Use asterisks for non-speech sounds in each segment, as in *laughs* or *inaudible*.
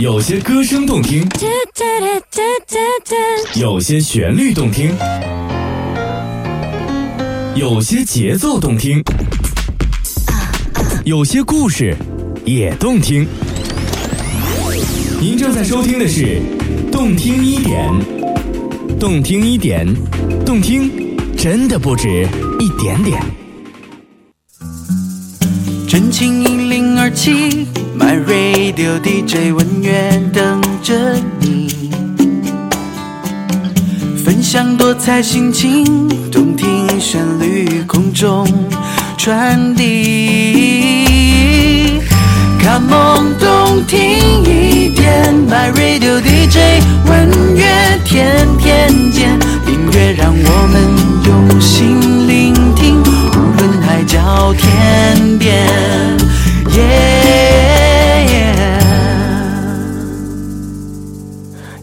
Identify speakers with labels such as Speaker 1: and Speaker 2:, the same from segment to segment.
Speaker 1: 有些歌声动听，有些旋律动听，有些节奏动听，有些故事也动听。您正在收听的是《动听一点》，动听一点，动听真的不止一点点。
Speaker 2: 真情一零二七，My Radio DJ 文乐等着你，分享多彩心情，动听旋律空中传递。Come on，动听一点，My Radio DJ 文乐天天见，音乐让我们用心，到天边。yeah。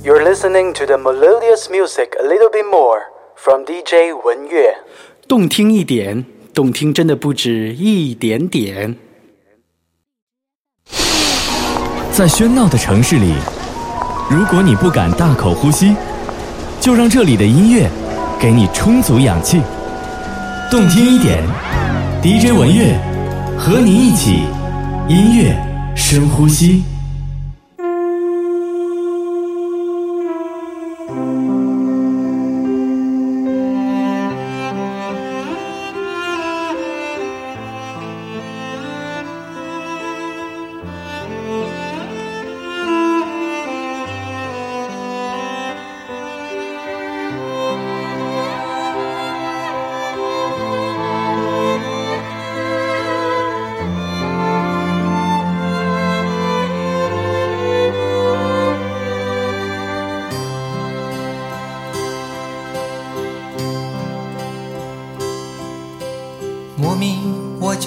Speaker 2: You're listening to the melodious music a little bit more from DJ 文乐。动听一点，动听真的不止一点点。
Speaker 1: 在喧闹的城市里，如果你不敢大口呼吸，就让这里的音乐给你充足氧气。动听一点，DJ 文乐和你一起音乐深呼吸。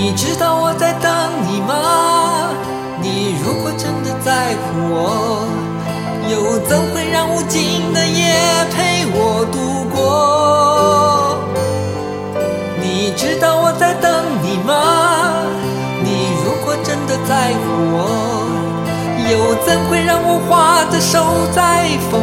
Speaker 3: 你知道我在等你吗？你如果真的在乎我，又怎会让无尽的夜陪我度过？你知道我在等你吗？你如果真的在乎我，又怎会让我花的手在风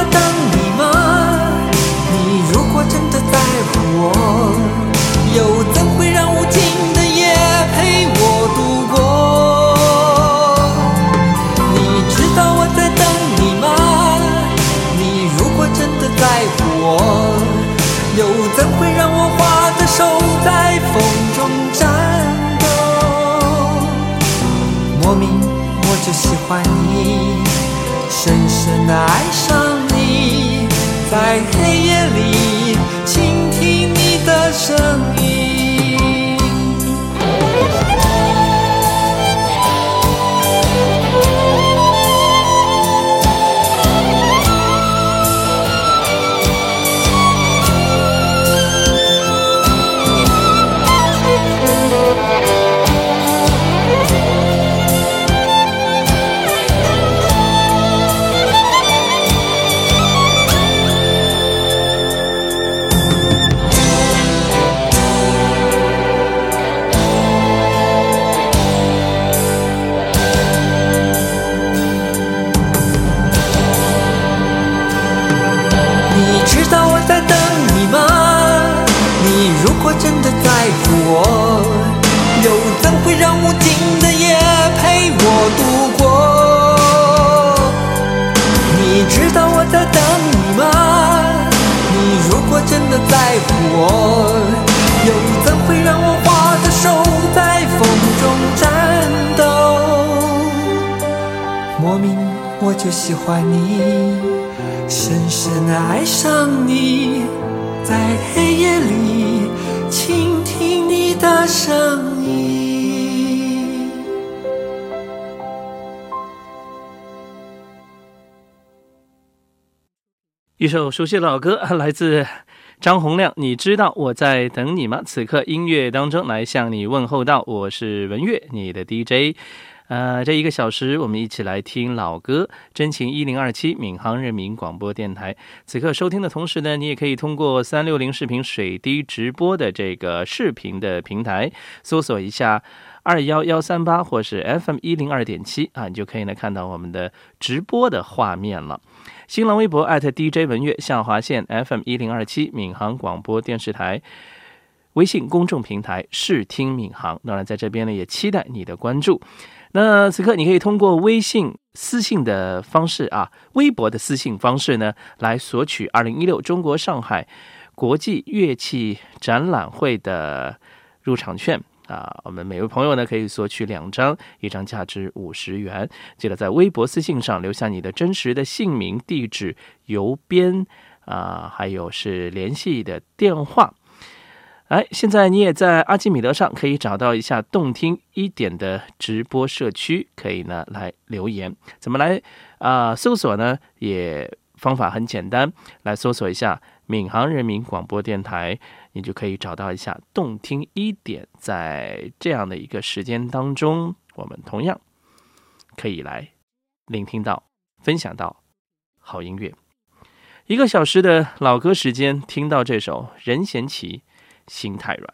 Speaker 3: 的爱上你，在黑夜里倾听你的声音在等你吗？你如果真的在乎我，又怎会让我花的手在风中颤抖？莫名我就喜欢你，深深地爱上你，在黑夜里倾听你的声音
Speaker 4: 一首熟悉的老歌，来自张洪亮。你知道我在等你吗？此刻音乐当中来向你问候到，我是文月，你的 DJ。呃，这一个小时我们一起来听老歌，真情一零二七闵行人民广播电台。此刻收听的同时呢，你也可以通过三六零视频水滴直播的这个视频的平台，搜索一下二幺幺三八或是 FM 一零二点七啊，你就可以呢看到我们的直播的画面了。新浪微博 @DJ 文乐下划线 FM 一零二七闵行广播电视台，微信公众平台视听闵行。当然，在这边呢，也期待你的关注。那此刻你可以通过微信私信的方式啊，微博的私信方式呢，来索取二零一六中国上海国际乐器展览会的入场券。啊，我们每位朋友呢可以索取两张，一张价值五十元。记得在微博私信上留下你的真实的姓名、地址、邮编啊，还有是联系的电话。哎，现在你也在阿基米德上可以找到一下动听一点的直播社区，可以呢来留言。怎么来啊？搜索呢？也方法很简单，来搜索一下闵行人民广播电台。你就可以找到一下动听一点，在这样的一个时间当中，我们同样可以来聆听到、分享到好音乐。一个小时的老歌时间，听到这首任贤齐《心太软》。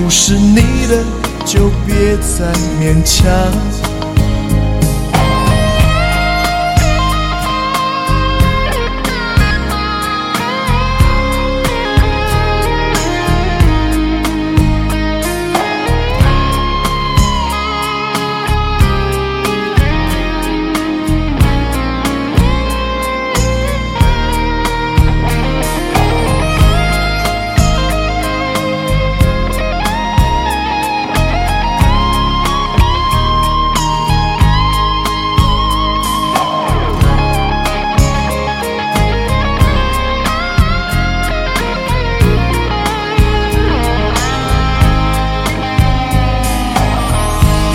Speaker 5: 不是你的就别再勉强。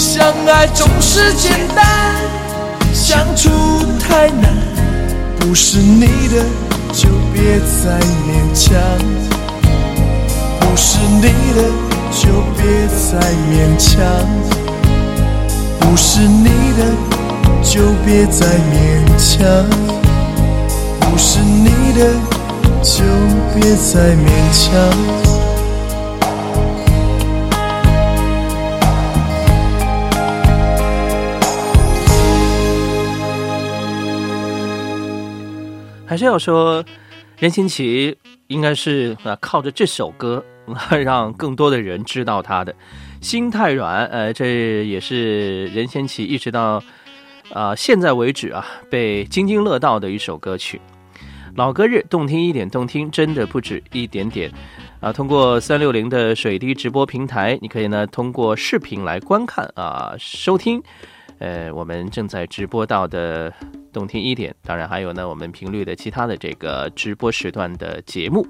Speaker 5: 相爱总是简单，相处太难。不是你的就别再勉强，不是你的就别再勉强，不是你的就别再勉强，不是你的。就别再勉强。
Speaker 4: 还是要说，任贤齐应该是啊，靠着这首歌 *laughs* 让更多的人知道他的心太软。呃，这也是任贤齐一直到啊现在为止啊被津津乐道的一首歌曲。老歌日，动听一点，动听真的不止一点点啊！通过三六零的水滴直播平台，你可以呢通过视频来观看啊收听，呃，我们正在直播到的动听一点，当然还有呢我们频率的其他的这个直播时段的节目，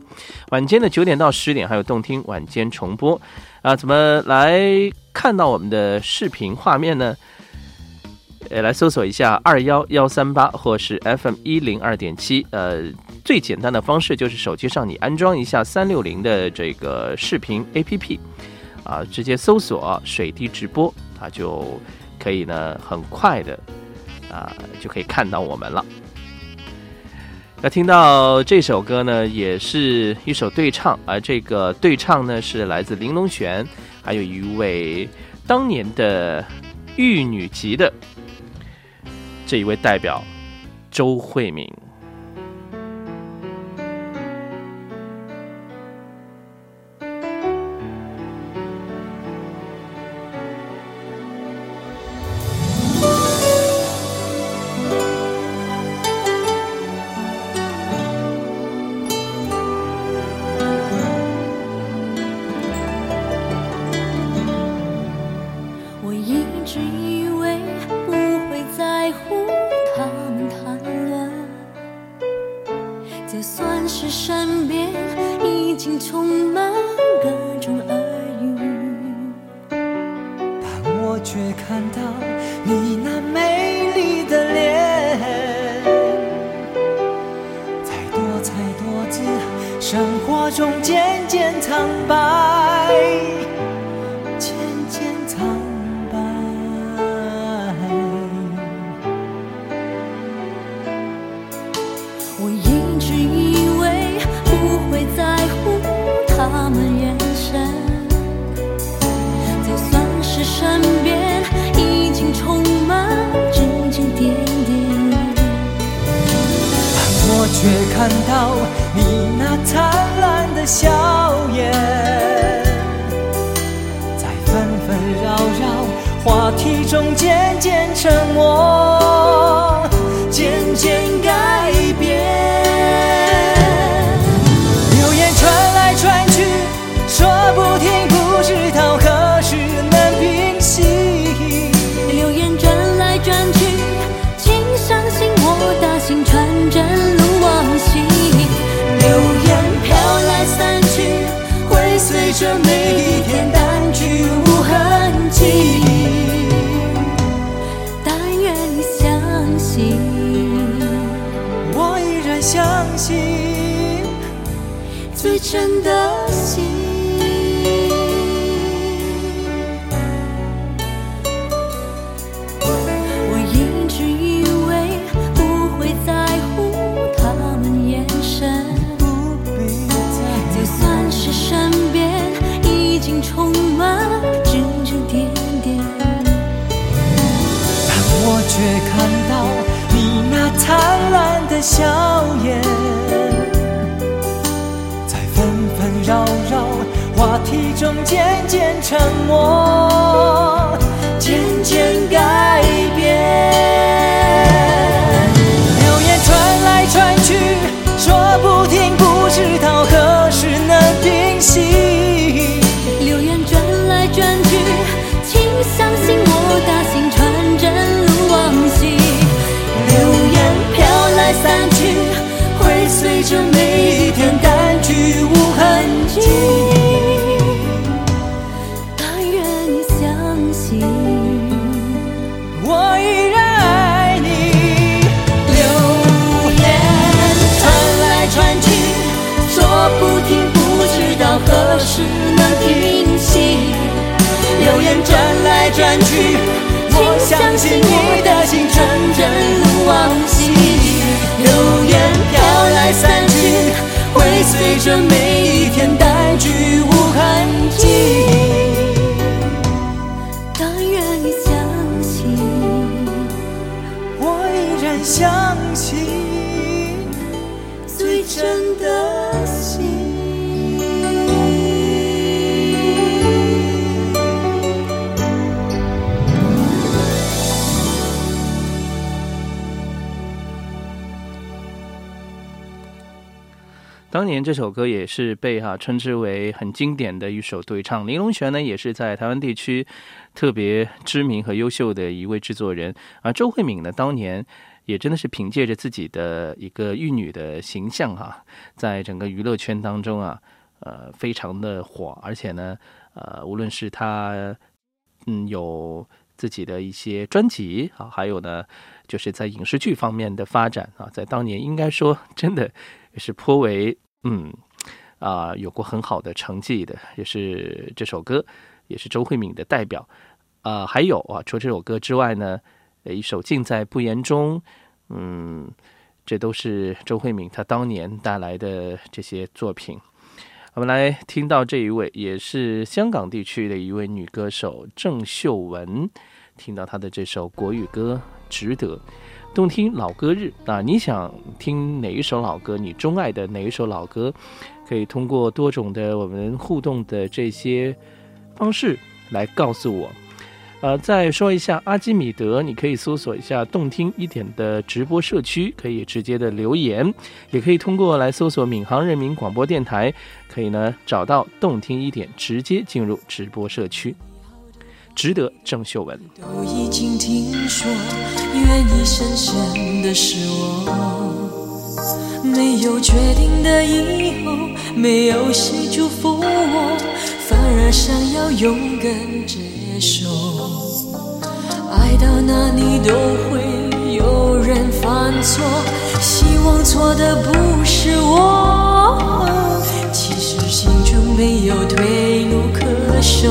Speaker 4: 晚间的九点到十点还有动听晚间重播啊！怎么来看到我们的视频画面呢？呃，来搜索一下二幺幺三八，或是 FM 一零二点七。呃，最简单的方式就是手机上你安装一下三六零的这个视频 APP，啊，直接搜索水滴直播，啊就可以呢很快的啊就可以看到我们了。那听到这首歌呢，也是一首对唱，而这个对唱呢是来自玲珑璇，还有一位当年的玉女级的。这一位代表，周慧敏。
Speaker 3: 纷扰扰话题中渐渐沉默，渐渐改变。流言传来传去，说，不只能平息。
Speaker 6: 流言转来转去，我相信
Speaker 3: 你的心纯真如往昔。流言飘来散去，会随着每一天
Speaker 4: 当年这首歌也是被哈、称之为很经典的一首对唱。林隆璇呢，也是在台湾地区特别知名和优秀的一位制作人。而周慧敏呢，当年也真的是凭借着自己的一个玉女的形象哈、在整个娱乐圈当中啊，呃，非常的火，而且呢，呃，无论是她嗯有自己的一些专辑啊，还有呢，就是在影视剧方面的发展啊，在当年应该说真的也是颇为嗯啊、有过很好的成绩的，也是这首歌也是周慧敏的代表啊、还有啊，除这首歌之外呢，一首《尽在不言中》，嗯，这都是周慧敏她当年带来的这些作品。我们来听到这一位，也是香港地区的一位女歌手郑秀文，听到她的这首国语歌《值得》，动听老歌日啊！你想听哪一首老歌？你钟爱的哪一首老歌？可以通过多种的我们互动的这些方式来告诉我。呃，再说一下阿基米德，你可以搜索一下动听一点的直播社区，可以直接的留言，也可以通过来搜索闵行人民广播电台，可以呢找到动听一点，直接进入直播社区。值得郑秀文。
Speaker 7: 都已经听说，愿意深深的是我，没有决定的以后，没有谁祝福我，反而想要勇敢接受。爱到哪里都会有人犯错，希望错的不是我，其实心中没有退路可守。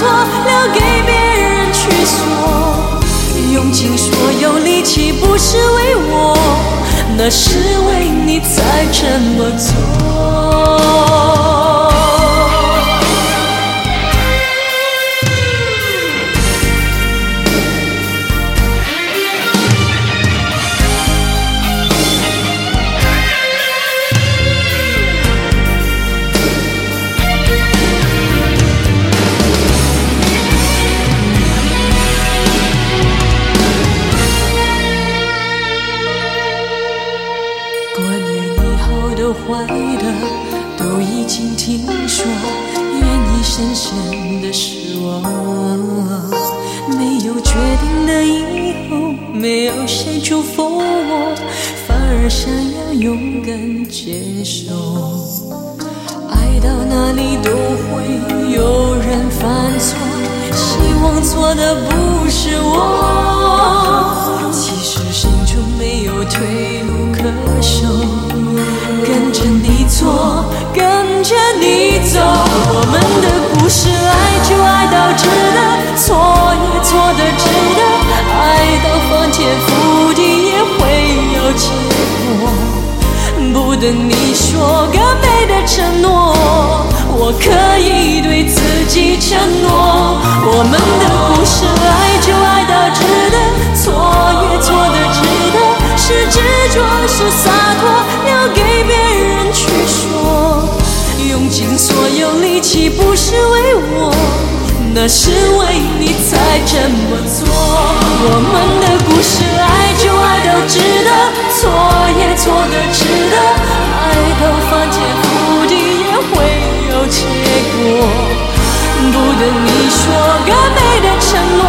Speaker 7: 错，留给别人去说。用尽所有力气不是为我，那是为你才这么做。我，反而想要勇敢接受。爱到哪里都会有人犯错，希望错的不是我。其实心中没有退路可守，跟着你错，跟着你走。是为你才这么做。我们的故事，爱就爱到值得，错也错的值得，爱到翻天覆地也会有结果。不等你说个美的承诺，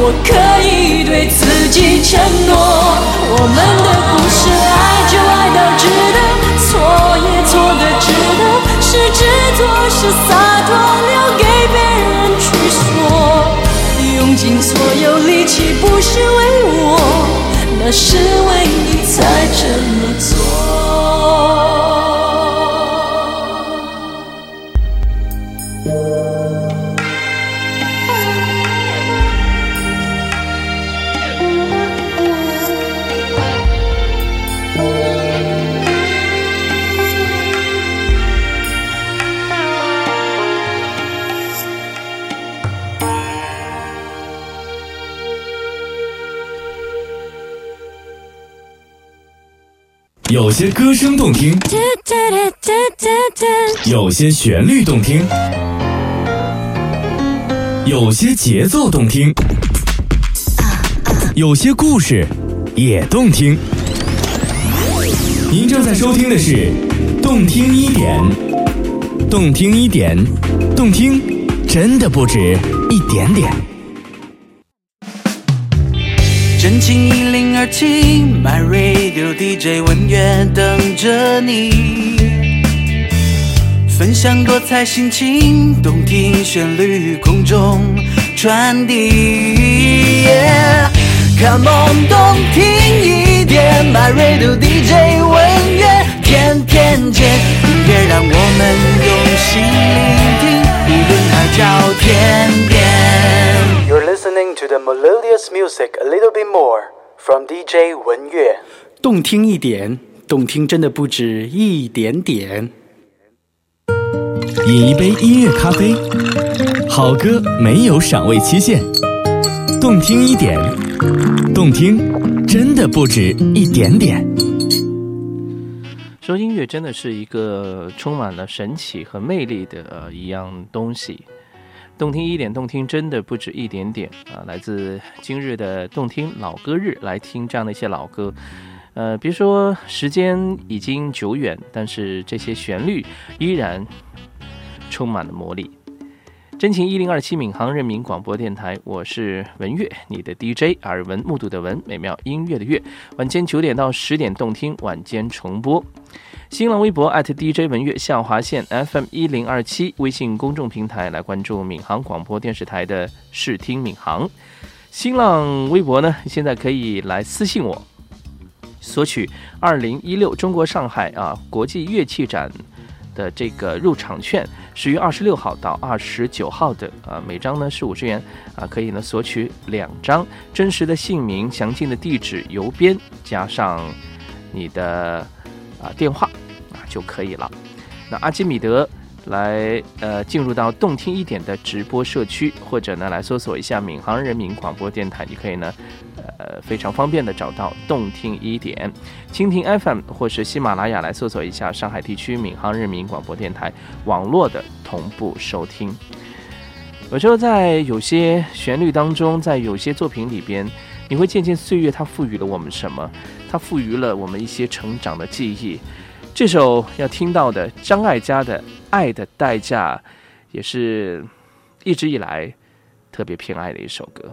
Speaker 7: 我可以对自己承诺。我们的故事，爱就爱到值得，错也错的值得，是执着是洒脱，留是为你才这么做。
Speaker 1: 有些歌声动听，有些旋律动听，有些节奏动听，有些故事也动听。您正在收听的是《动听一点》，动听一点，动听真的不止一点点。
Speaker 5: 真情一零二七，My Radio DJ 文乐等着你，分享多彩心情，动听旋律空中传递。Yeah Come on，动听一点，My Radio DJ 文乐天天见，音乐让我们用心聆听，无论海角天边。Listening to the melodious music a little bit more from DJ 文月。动听一点，动听真的不止一点点。
Speaker 1: 饮一杯音乐咖啡，好歌没有赏味期限，动听一点，动听真的不止一点点。
Speaker 4: 说音乐真的是一个充满了神奇和魅力的呃一样东西。动听一点，动听真的不止一点点啊！来自今日的动听老歌日，来听这样的一些老歌。呃，别说时间已经久远，但是这些旋律依然充满了魔力。真情一零二七闵行人民广播电台，我是文月，你的 DJ，耳闻目睹的闻，美妙音乐的乐。晚间九点到十点动听，晚间重播。新浪微博 @DJ 文月下划线 FM 一零二七，微信公众平台来关注闵行广播电视台的视听闵行。新浪微博呢，现在可以来私信我，索取二零一六中国上海啊国际乐器展的这个入场券，十月二十六号到二十九号的呃，每张呢是五十元啊，可以呢索取两张，真实的姓名、详尽的地址、邮编加上你的啊电话啊就可以了。那阿基米德来呃进入到动听一点的直播社区，或者呢来搜索一下闵行人民广播电台，你可以呢呃非常方便的找到动听一点，蜻蜓 FM 或是喜马拉雅来搜索一下上海地区闵行人民广播电台网络的同步收听。有时候在有些旋律当中，在有些作品里边，你会渐渐岁月它赋予了我们什么？它赋予了我们一些成长的记忆。这首要听到的张艾嘉的《爱的代价》，也是一直以来特别偏爱的一首歌。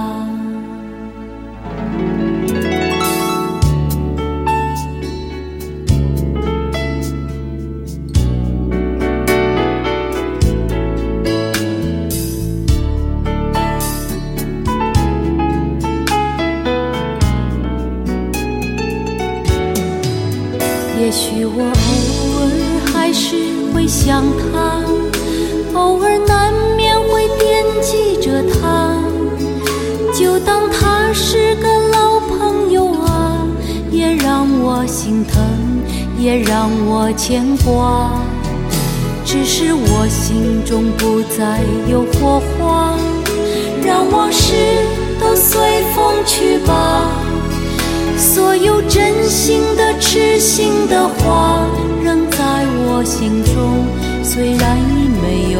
Speaker 7: 当他是个老朋友啊，也让我心疼，也让我牵挂。只是我心中不再有火花，让往事都随风去吧。所有真心的、痴心的话，仍在我心中，虽然已没有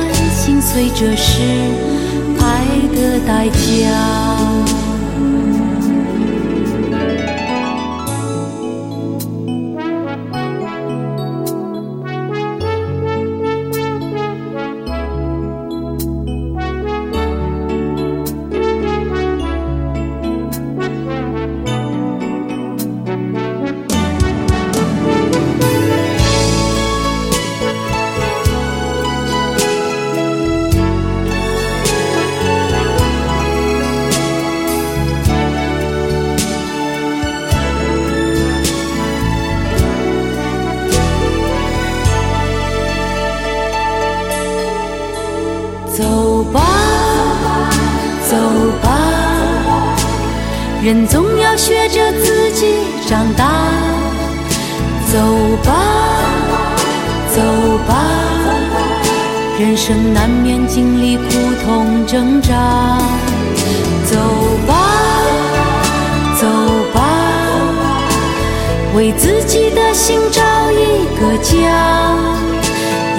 Speaker 7: 心碎，这是爱的代价。人总要学着自己长大。走吧，走吧，人生难免经历苦痛挣扎。走吧，走吧，为自己的心找一个家。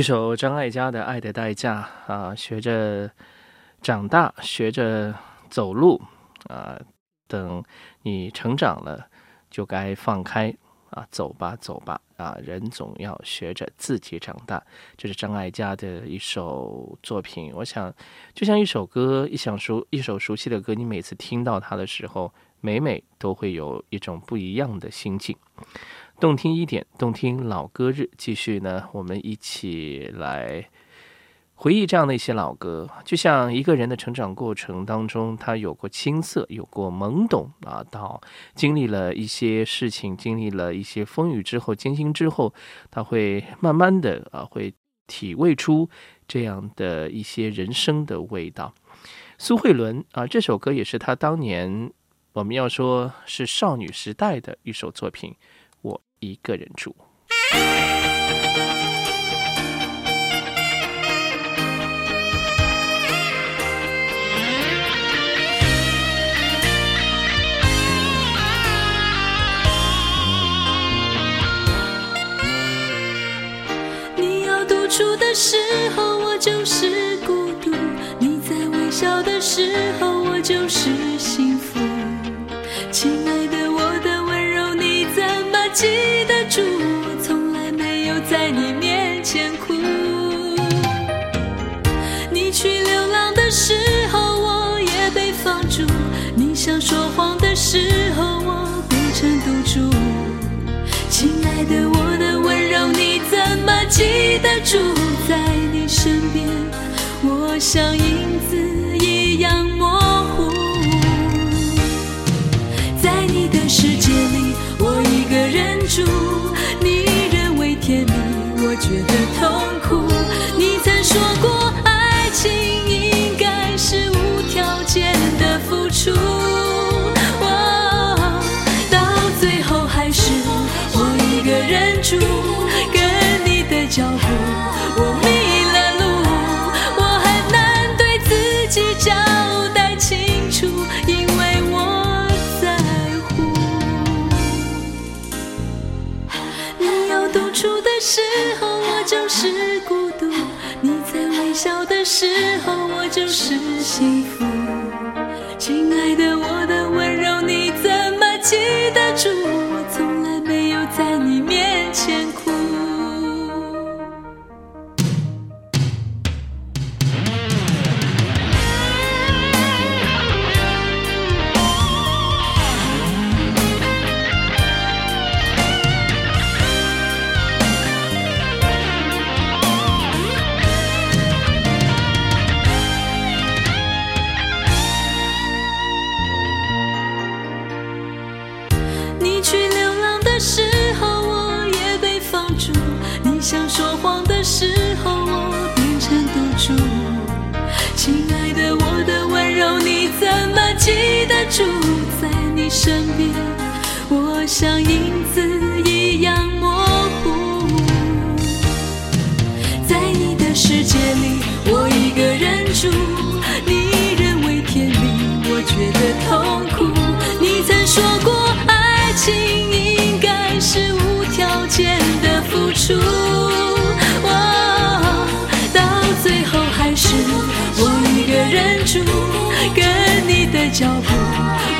Speaker 4: 一首张艾嘉的《爱的代价》啊，学着长大，学着走路啊，等你成长了，就该放开啊，走吧，走吧啊，人总要学着自己长大。这是张艾嘉的一首作品，我想就像一首歌，一想熟一首熟悉的歌，你每次听到它的时候，每每都会有一种不一样的心境。动听一点，动听老歌日。继续呢，我们一起来回忆这样的一些老歌。就像一个人的成长过程当中，他有过青涩，有过懵懂啊，到经历了一些事情，经历了一些风雨之后，艰辛之后，他会慢慢的啊，会体味出这样的一些人生的味道。苏慧伦啊，这首歌也是他当年我们要说是少女时代的一首作品。我一个人住。
Speaker 7: 你要独处的时候，我就是孤独；你在微笑的时候，我就是时候，我也被放逐；你想说谎的时候，我变成赌注。亲爱的，我的温柔你怎么记得住？在你身边，我像影子一样模糊。在你的世界里，我一个人住，你认为甜蜜，我觉得痛苦。你曾说过，小的时候，我就是星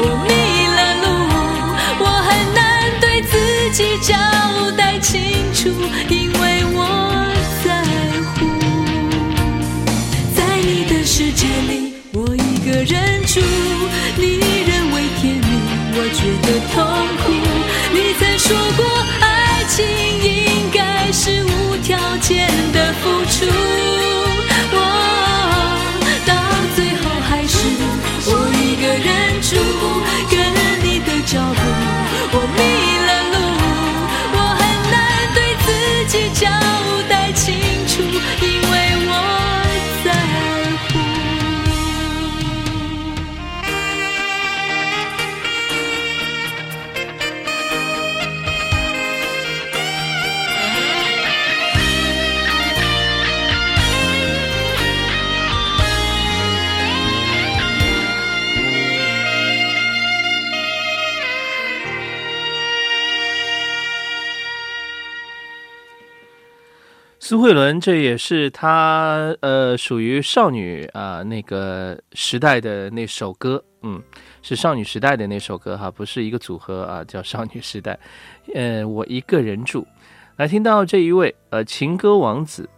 Speaker 7: 我迷了路，我很难对自己交代清楚，因为我在乎。在你的世界里，我一个人住，你认为甜蜜，我觉得痛苦。你曾说过，
Speaker 4: 慧伦，这也是她呃属于少女啊、那个时代的那首歌，嗯，是少女时代的那首歌哈，不是一个组合啊，叫少女时代。呃，我一个人住，来听到这一位呃情歌王子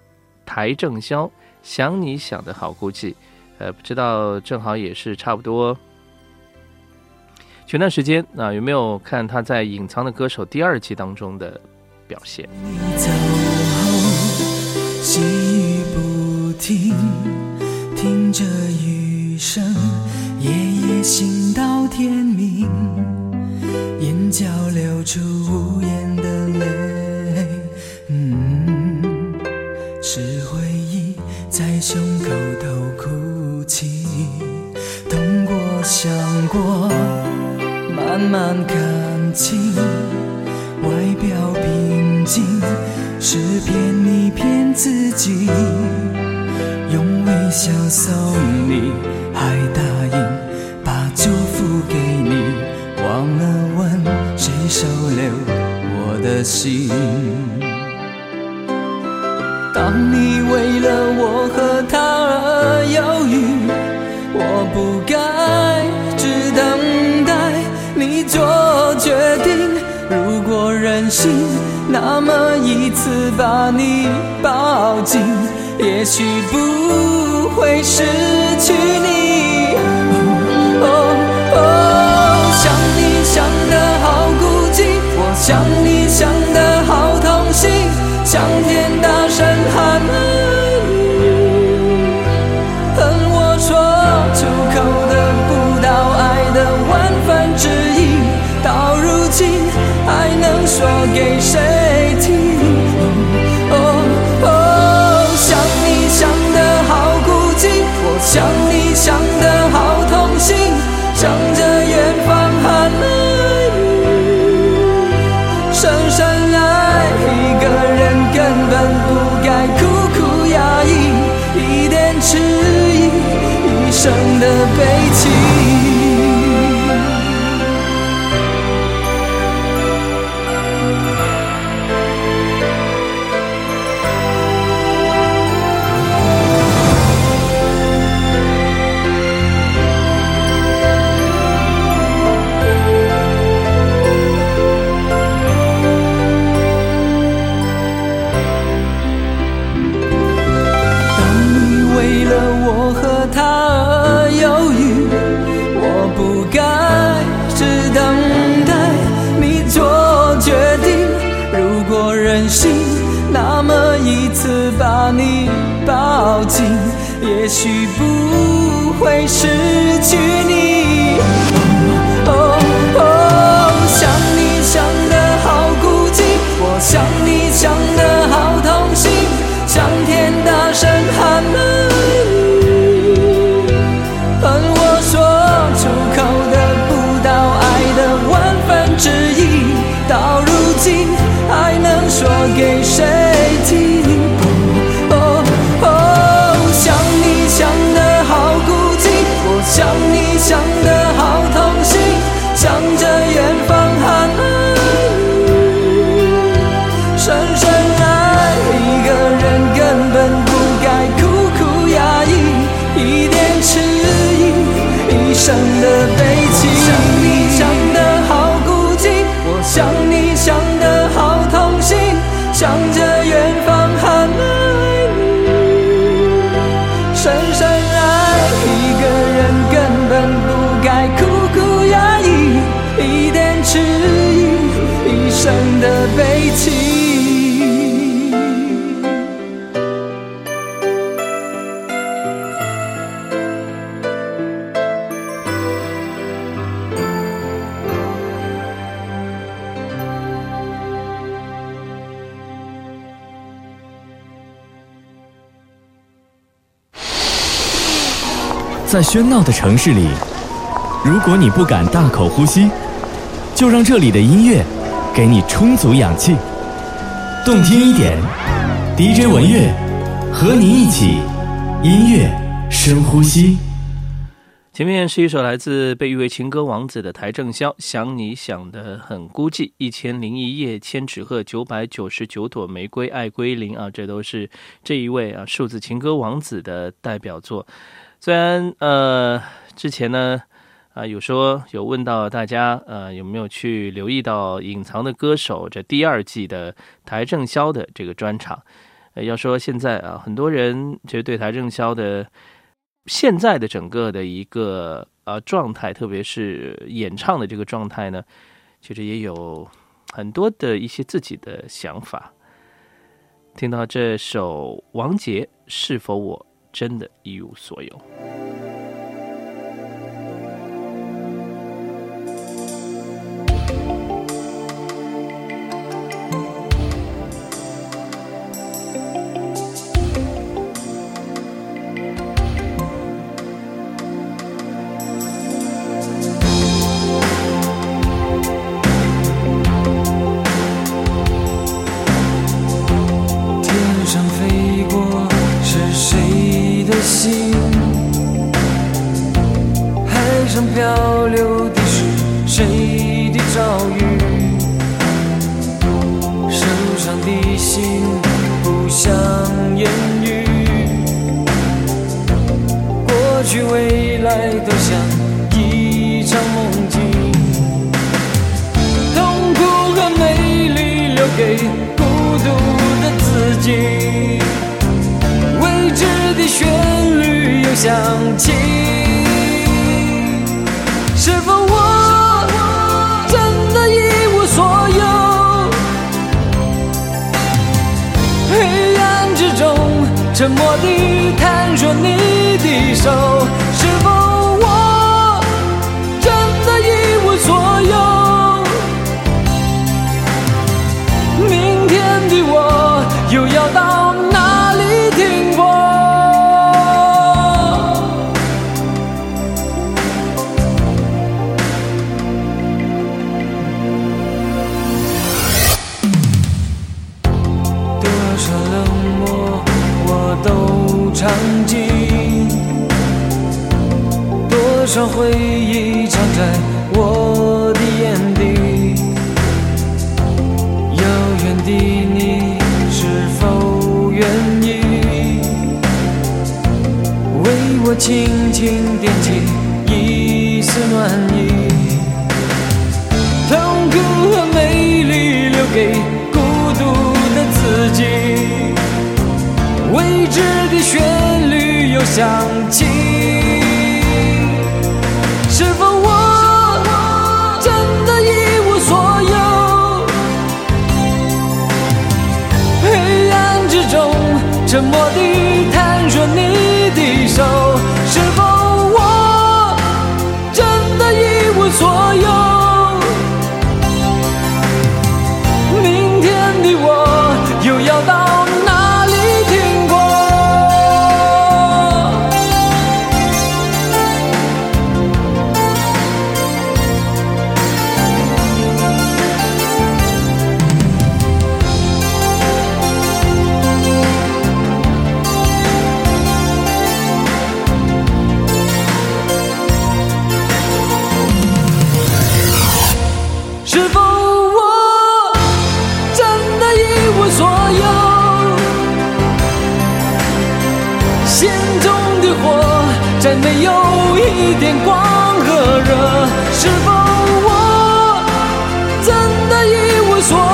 Speaker 4: 台正宵，想你想的好孤寂，呃，不知道正好也是差不多。前段时间啊，有没有看他在《隐藏的歌手》第二季当中的表现？
Speaker 3: 细雨不停，听着雨声，夜夜醒到天明，眼角流出无言的泪，嗯，是回忆在胸口头哭泣，痛过想过，慢慢看自己。用微笑送你，还答应把祝福给你，忘了问谁收留我的心。当你为了我和他而犹豫，我不该只等待你做决定。如果任性，那么一次把你紧，也许不会失去你。哦哦，想你想得好孤寂，我想你想得好痛心，想生的悲戚。
Speaker 1: 喧闹的城市里，如果你不敢大口呼吸，就让这里的音乐给你充足氧气。动听一点，DJ 文乐和你一起音乐深呼吸。
Speaker 4: 前面是一首来自被誉为情歌王子的邰正宵，想你想的很孤寂，一千零一夜，千纸鹤，九百九十九朵玫瑰，爱归零啊，这都是这一位啊数字情歌王子的代表作。虽然呃之前呢啊有说有问到大家呃有没有去留意到《隐藏的歌手》这第二季的邰正宵的这个专场，呃要说现在啊很多人其实对邰正宵的。现在的整个的一个呃状态，特别是演唱的这个状态呢，其实也有很多的一些自己的想法。听到这首王杰，是否我真的一无所有？
Speaker 3: 多少回忆藏在我的眼底。遥远的你是否愿意为我轻轻点起一丝暖意？痛苦和美丽留给孤独的自己，未知的旋律又响起，我的一无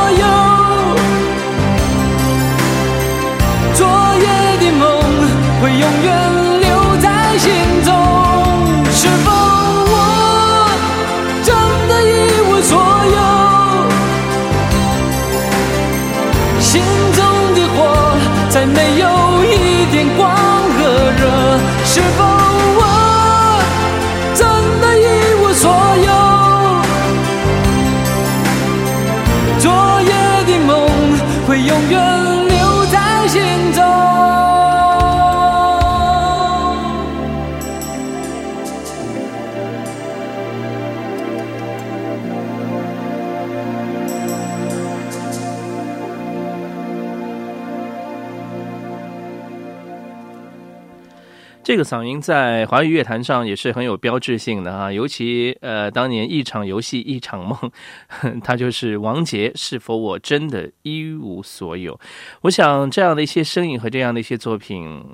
Speaker 4: 这个嗓音在华语乐坛上也是很有标志性的啊，尤其呃，当年一场游戏一场梦，*laughs* 他就是王杰。是否我真的一无所有？我想这样的一些声音和这样的一些作品，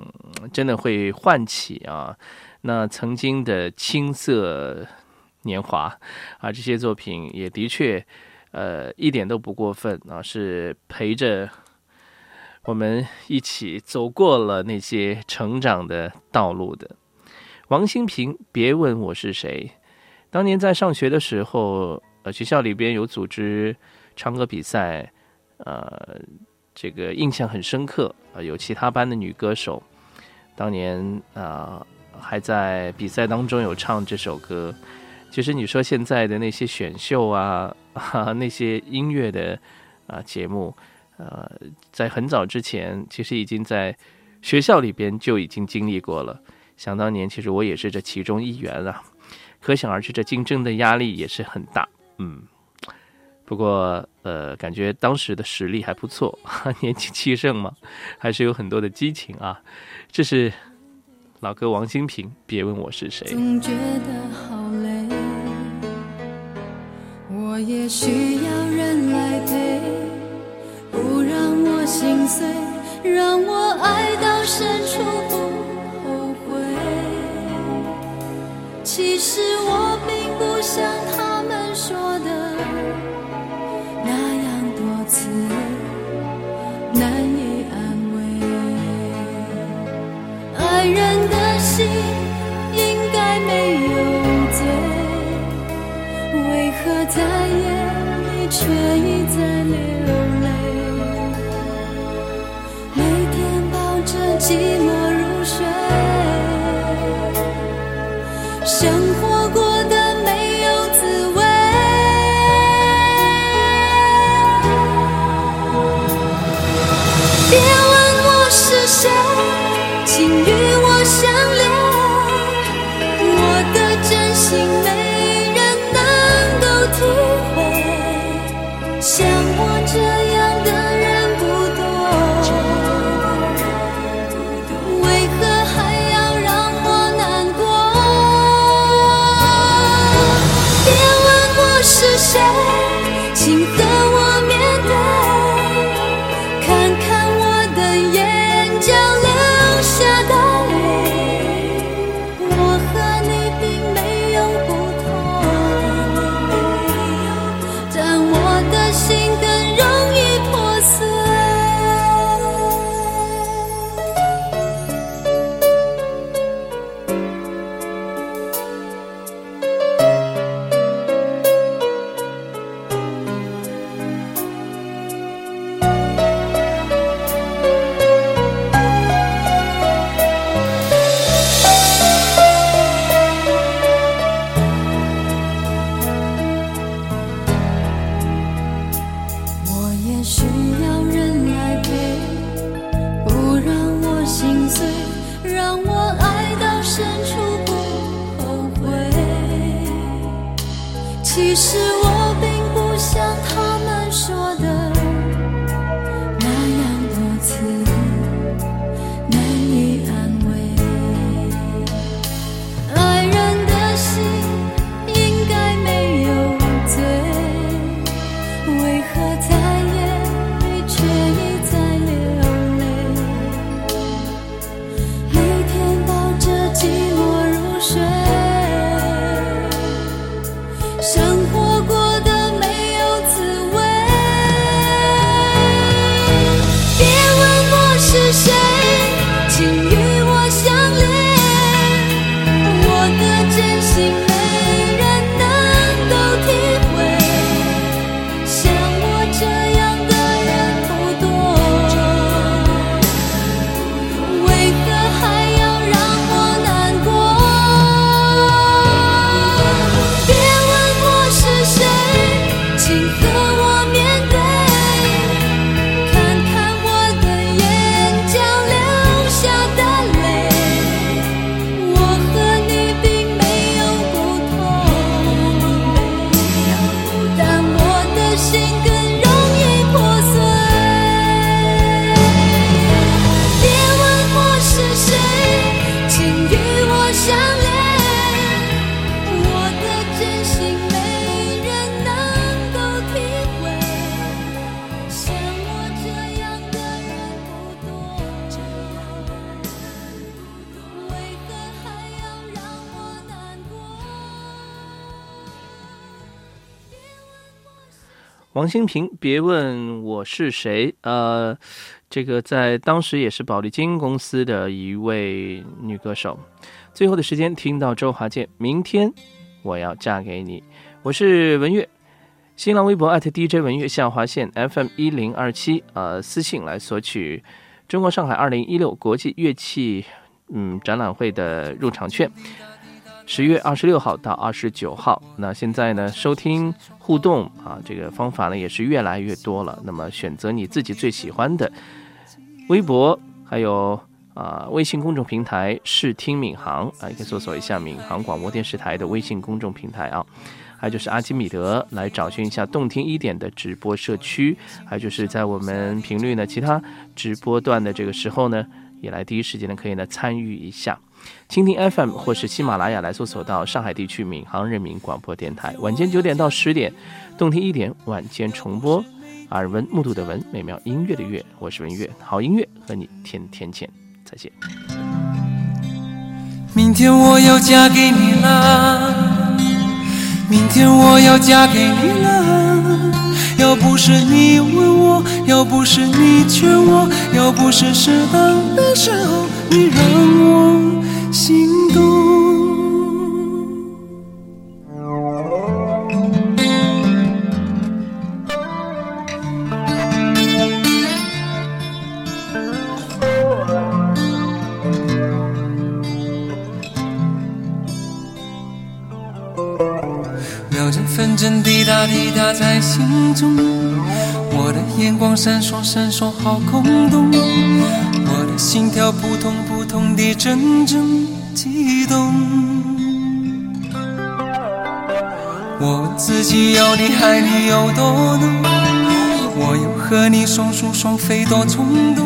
Speaker 4: 真的会唤起啊，那曾经的青涩年华啊，这些作品也的确呃一点都不过分啊，是陪着。我们一起走过了那些成长的道路的。王新平，别问我是谁。当年在上学的时候，呃，学校里边有组织唱歌比赛，呃，这个印象很深刻。呃，有其他班的女歌手，当年啊还在比赛当中有唱这首歌。其实你说现在的那些选秀啊，*laughs* 那些音乐的啊节目。呃，在很早之前，其实已经在学校里边就已经经历过了。想当年，其实我也是这其中一员啊。可想而知，这竞争的压力也是很大。嗯，不过呃，感觉当时的实力还不错，*laughs* 年轻气盛嘛，还是有很多的激情啊。这是老哥王新平，别问我是谁。
Speaker 7: 总觉得好累，我也需要心碎，让我爱到深处不后悔。其实我并不像他们说的那样多刺，难以安慰。爱人的心应该没有罪，为何在夜里却一再流？寂寞。
Speaker 4: 王新平，别问我是谁。呃，这个在当时也是保利金公司的一位女歌手。最后的时间听到周华健，明天我要嫁给你。我是文月，新浪微博 @DJ 文月下划线 FM 一零二七，呃，私信来索取中国上海二零一六国际乐器嗯展览会的入场券。十月二十六号到二十九号，那现在呢，收听互动啊，这个方法呢也是越来越多了。那么选择你自己最喜欢的微博，还有啊微信公众平台视听闵行啊，也可以搜索一下闵行广播电视台的微信公众平台啊。还有就是阿基米德来找寻一下动听一点的直播社区，还有就是在我们频率呢其他直播段的这个时候呢，也来第一时间呢可以呢参与一下。蜻蜓 FM 或是喜马拉雅来搜索到上海地区闵行人民广播电台，晚间九点到十点，动听一点，晚间重播。耳闻目睹的闻，美妙音乐的乐，我是文乐，好音乐和你天天见，再见。
Speaker 8: 明天我要嫁给你了，明天我要嫁给你了。要不是你问我，要不是你劝我，要不是适当的时候你让我心动。秒针分针滴答滴答在心中，我的眼光闪烁闪烁好空洞，我的心跳扑通扑通地阵阵悸动。我问自己要你爱你有多浓，我又和你双宿双飞多冲动。